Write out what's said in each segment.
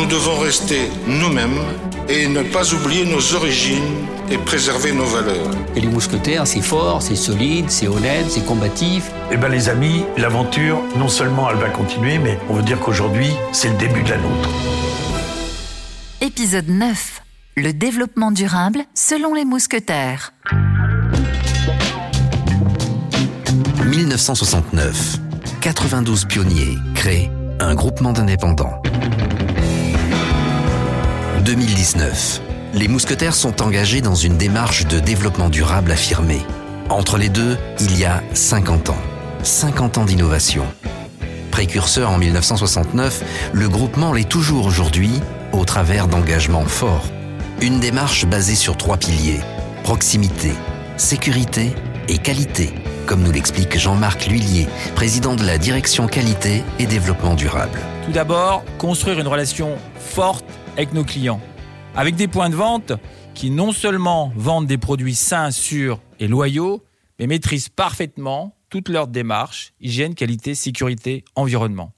Nous devons rester nous-mêmes et ne pas oublier nos origines et préserver nos valeurs. Et les mousquetaires, c'est fort, c'est solide, c'est honnête, c'est combatif. Eh bien les amis, l'aventure, non seulement elle va continuer, mais on veut dire qu'aujourd'hui, c'est le début de la nôtre. Épisode 9. Le développement durable selon les mousquetaires. 1969. 92 pionniers créent un groupement d'indépendants. 2019. Les mousquetaires sont engagés dans une démarche de développement durable affirmée. Entre les deux, il y a 50 ans. 50 ans d'innovation. Précurseur en 1969, le groupement l'est toujours aujourd'hui au travers d'engagements forts. Une démarche basée sur trois piliers. Proximité, sécurité et qualité, comme nous l'explique Jean-Marc Lhuillier, président de la direction qualité et développement durable. Tout d'abord, construire une relation forte avec nos clients, avec des points de vente qui non seulement vendent des produits sains, sûrs et loyaux, mais maîtrisent parfaitement toutes leurs démarches, hygiène, qualité, sécurité, environnement.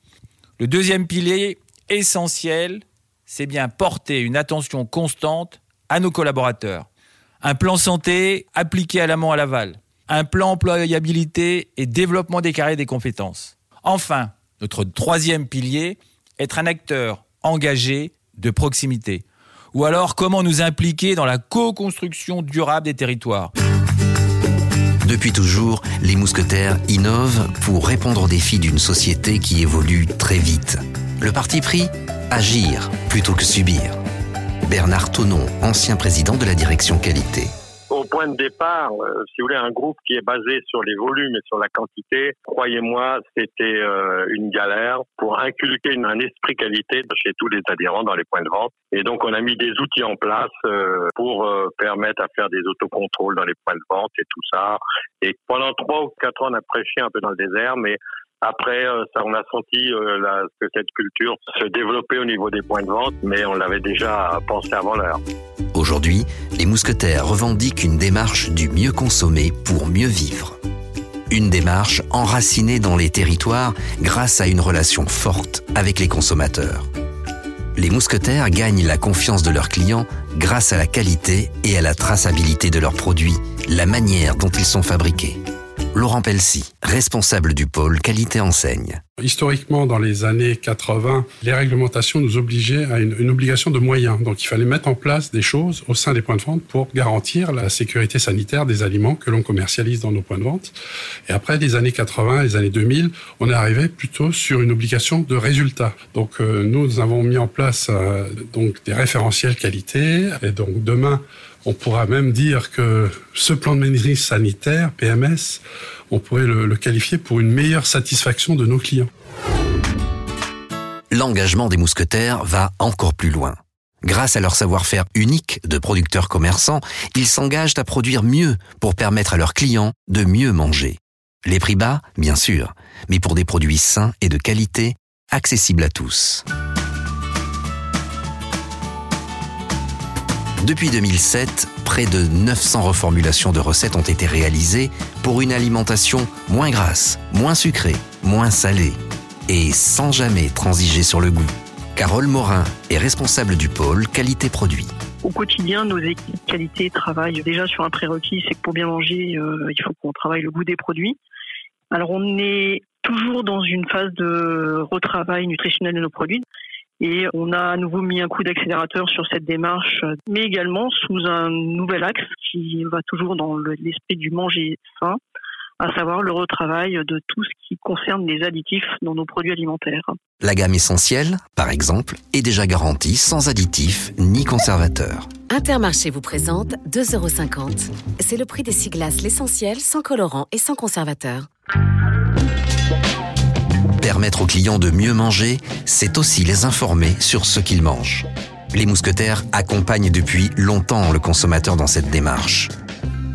Le deuxième pilier essentiel, c'est bien porter une attention constante à nos collaborateurs. Un plan santé appliqué à l'amont à l'aval. Un plan employabilité et développement des carrières des compétences. Enfin, notre troisième pilier, être un acteur engagé de proximité Ou alors comment nous impliquer dans la co-construction durable des territoires Depuis toujours, les mousquetaires innovent pour répondre aux défis d'une société qui évolue très vite. Le parti pris Agir plutôt que subir. Bernard Tonon, ancien président de la direction qualité point de départ, euh, si vous voulez, un groupe qui est basé sur les volumes et sur la quantité, croyez-moi, c'était euh, une galère pour inculquer un esprit qualité chez tous les adhérents dans les points de vente. Et donc, on a mis des outils en place euh, pour permettre à faire des autocontrôles dans les points de vente et tout ça. Et pendant trois ou quatre ans, on a prêché un peu dans le désert, mais après, ça, on a senti la, que cette culture se développait au niveau des points de vente, mais on l'avait déjà pensé avant l'heure. Aujourd'hui, les mousquetaires revendiquent une démarche du mieux consommer pour mieux vivre. Une démarche enracinée dans les territoires grâce à une relation forte avec les consommateurs. Les mousquetaires gagnent la confiance de leurs clients grâce à la qualité et à la traçabilité de leurs produits, la manière dont ils sont fabriqués. Laurent Pelsi, responsable du pôle qualité enseigne. Historiquement, dans les années 80, les réglementations nous obligeaient à une, obligation de moyens. Donc il fallait mettre en place des choses au sein des points de vente pour garantir la sécurité sanitaire des aliments que l'on commercialise dans nos points de vente. Et après les années 80, les années 2000, on est arrivé plutôt sur une obligation de résultat. Donc euh, nous avons mis en place euh, donc des référentiels qualité. Et donc demain, on pourra même dire que ce plan de maîtrise sanitaire, PMS, on pourrait le, qualifier pour une meilleure satisfaction de nos clients. L'engagement des mousquetaires va encore plus loin. Grâce à leur savoir-faire unique de producteurs commerçants, ils s'engagent à produire mieux pour permettre à leurs clients de mieux manger. Les prix bas, bien sûr, mais pour des produits sains et de qualité, accessibles à tous. Depuis 2007, près de 900 reformulations de recettes ont été réalisées pour une alimentation moins grasse, moins sucrée, moins salée et sans jamais transiger sur le goût. Carole Morin est responsable du pôle qualité produit. Au quotidien, nos équipes qualité travaillent déjà sur un prérequis, c'est que pour bien manger, euh, il faut qu'on travaille le goût des produits. Alors on est toujours dans une phase de retravail nutritionnel de nos produits. Et on a à nouveau mis un coup d'accélérateur sur cette démarche, mais également sous un nouvel axe qui va toujours dans l'esprit du manger sain, à savoir le retravail de tout ce qui concerne les additifs dans nos produits alimentaires. La gamme essentielle, par exemple, est déjà garantie sans additifs ni conservateurs. Intermarché vous présente 2,50€. C'est le prix des six glaces l'essentiel, sans colorant et sans conservateur. Permettre aux clients de mieux manger, c'est aussi les informer sur ce qu'ils mangent. Les mousquetaires accompagnent depuis longtemps le consommateur dans cette démarche.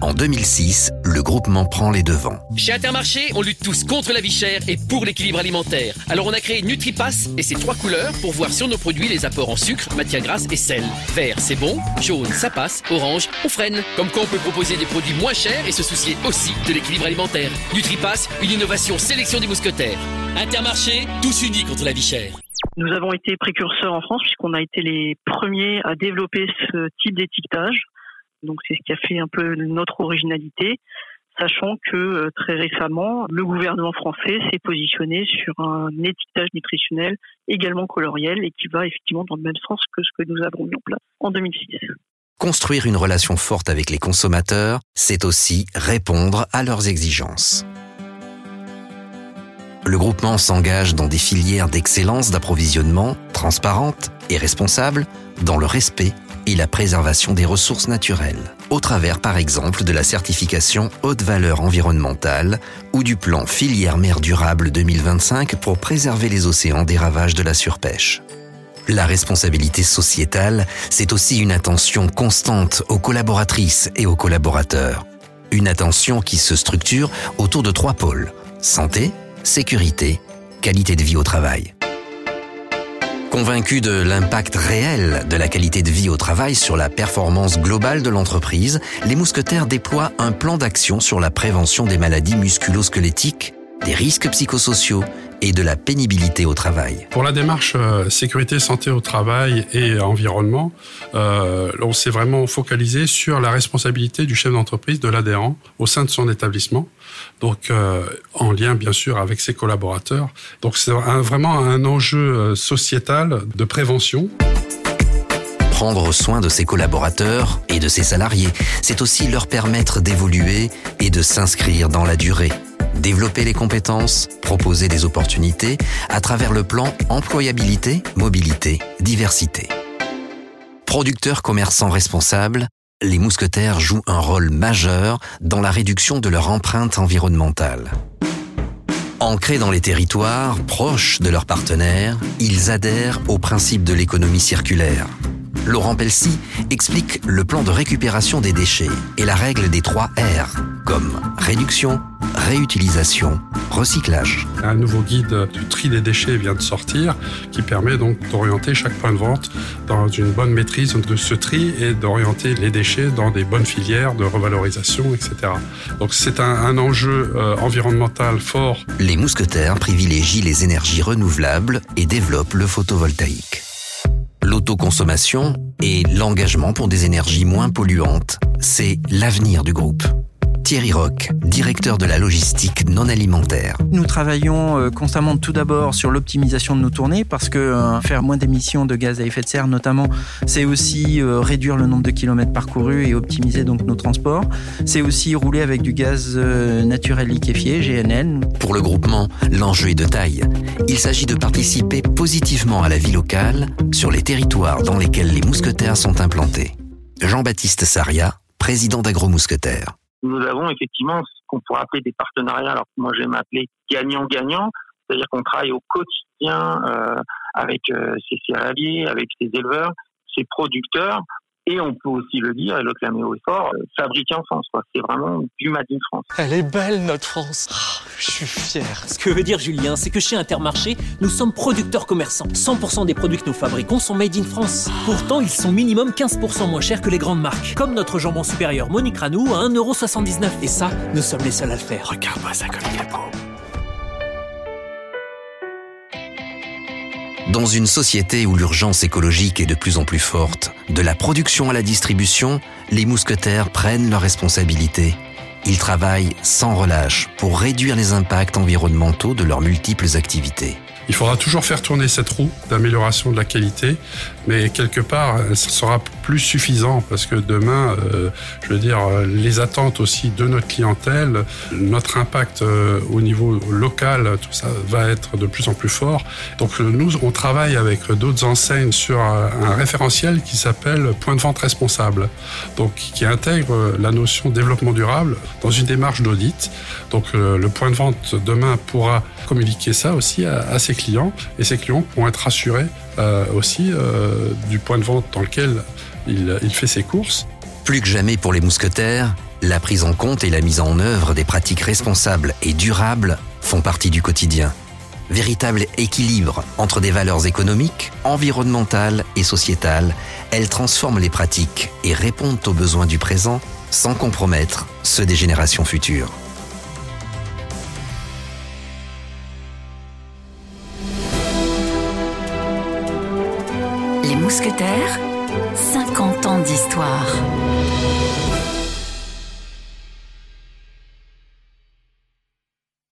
En 2006, le groupement prend les devants. Chez Intermarché, on lutte tous contre la vie chère et pour l'équilibre alimentaire. Alors on a créé NutriPass et ses trois couleurs pour voir sur nos produits les apports en sucre, matière grasse et sel. Vert, c'est bon. Jaune, ça passe. Orange, on freine. Comme quoi on peut proposer des produits moins chers et se soucier aussi de l'équilibre alimentaire. NutriPass, une innovation sélection des mousquetaires. Intermarché, tous unis contre la vie chère. Nous avons été précurseurs en France puisqu'on a été les premiers à développer ce type d'étiquetage. Donc c'est ce qui a fait un peu notre originalité, sachant que euh, très récemment, le gouvernement français s'est positionné sur un étiquetage nutritionnel également coloriel et qui va effectivement dans le même sens que ce que nous avons mis en place en 2006. Construire une relation forte avec les consommateurs, c'est aussi répondre à leurs exigences. Le groupement s'engage dans des filières d'excellence d'approvisionnement transparentes et responsables dans le respect et la préservation des ressources naturelles, au travers par exemple de la certification haute valeur environnementale ou du plan filière mer durable 2025 pour préserver les océans des ravages de la surpêche. La responsabilité sociétale, c'est aussi une attention constante aux collaboratrices et aux collaborateurs. Une attention qui se structure autour de trois pôles. Santé, sécurité, qualité de vie au travail. Convaincu de l'impact réel de la qualité de vie au travail sur la performance globale de l'entreprise, les mousquetaires déploient un plan d'action sur la prévention des maladies musculo-squelettiques, des risques psychosociaux et de la pénibilité au travail. Pour la démarche euh, sécurité, santé au travail et environnement, euh, on s'est vraiment focalisé sur la responsabilité du chef d'entreprise, de l'adhérent, au sein de son établissement. Donc, euh, en lien bien sûr avec ses collaborateurs. Donc, c'est vraiment un enjeu sociétal de prévention prendre soin de ses collaborateurs et de ses salariés, c'est aussi leur permettre d'évoluer et de s'inscrire dans la durée développer les compétences, proposer des opportunités à travers le plan employabilité, mobilité, diversité. Producteurs commerçants responsables, les mousquetaires jouent un rôle majeur dans la réduction de leur empreinte environnementale. Ancrés dans les territoires, proches de leurs partenaires, ils adhèrent au principe de l'économie circulaire. Laurent Pelsi explique le plan de récupération des déchets et la règle des trois R, comme réduction, réutilisation, recyclage. Un nouveau guide du tri des déchets vient de sortir qui permet donc d'orienter chaque point de vente dans une bonne maîtrise de ce tri et d'orienter les déchets dans des bonnes filières de revalorisation, etc. Donc c'est un, enjeu euh, environnemental fort. Les mousquetaires privilégient les énergies renouvelables et développent le photovoltaïque. L'autoconsommation et l'engagement pour des énergies moins polluantes, c'est l'avenir du groupe. Thierry Roch, directeur de la logistique non alimentaire. Nous travaillons euh, constamment tout d'abord sur l'optimisation de nos tournées parce que euh, faire moins d'émissions de gaz à effet de serre notamment, c'est aussi euh, réduire le nombre de kilomètres parcourus et optimiser donc nos transports. C'est aussi rouler avec du gaz naturel liquéfié, GNL. Pour le groupement, l'enjeu est de taille. Il s'agit de participer positivement à la vie locale sur les territoires dans lesquels les mousquetaires sont implantés. Jean-Baptiste Saria, président d'Agro-Mousquetaires nous avons effectivement ce qu'on pourrait appeler des partenariats. Alors moi j'aime appeler gagnant-gagnant, c'est-à-dire qu'on travaille au quotidien euh, avec euh, ces céréaliers, avec ces éleveurs, ces producteurs, et on peut aussi le dire et le clamer au fort, euh, fabriqué en France. C'est vraiment du Made in France. Elle est belle notre France. Oh, je suis fier. Ce que veut dire Julien, c'est que chez Intermarché, nous sommes producteurs commerçants. 100% des produits que nous fabriquons sont made in France. Pourtant, ils sont minimum 15% moins chers que les grandes marques. Comme notre jambon supérieur Monique Ranou à 1,79€. Et ça, nous sommes les seuls à le faire. Regarde-moi ça comme il est beau. Dans une société où l'urgence écologique est de plus en plus forte, de la production à la distribution, les mousquetaires prennent leurs responsabilités. Ils travaillent sans relâche pour réduire les impacts environnementaux de leurs multiples activités. Il faudra toujours faire tourner cette roue d'amélioration de la qualité, mais quelque part, ce sera plus suffisant parce que demain, euh, je veux dire, les attentes aussi de notre clientèle, notre impact euh, au niveau local, tout ça va être de plus en plus fort. Donc nous, on travaille avec d'autres enseignes sur un référentiel qui s'appelle point de vente responsable, donc qui intègre la notion développement durable dans une démarche d'audit. Donc euh, le point de vente demain pourra communiquer ça aussi à, à ses clients et ces clients pourront être rassurés euh, aussi euh, du point de vente dans lequel il, il fait ses courses. Plus que jamais pour les mousquetaires, la prise en compte et la mise en œuvre des pratiques responsables et durables font partie du quotidien. Véritable équilibre entre des valeurs économiques, environnementales et sociétales, elles transforment les pratiques et répondent aux besoins du présent sans compromettre ceux des générations futures. Les mousquetaires, 50 ans d'histoire.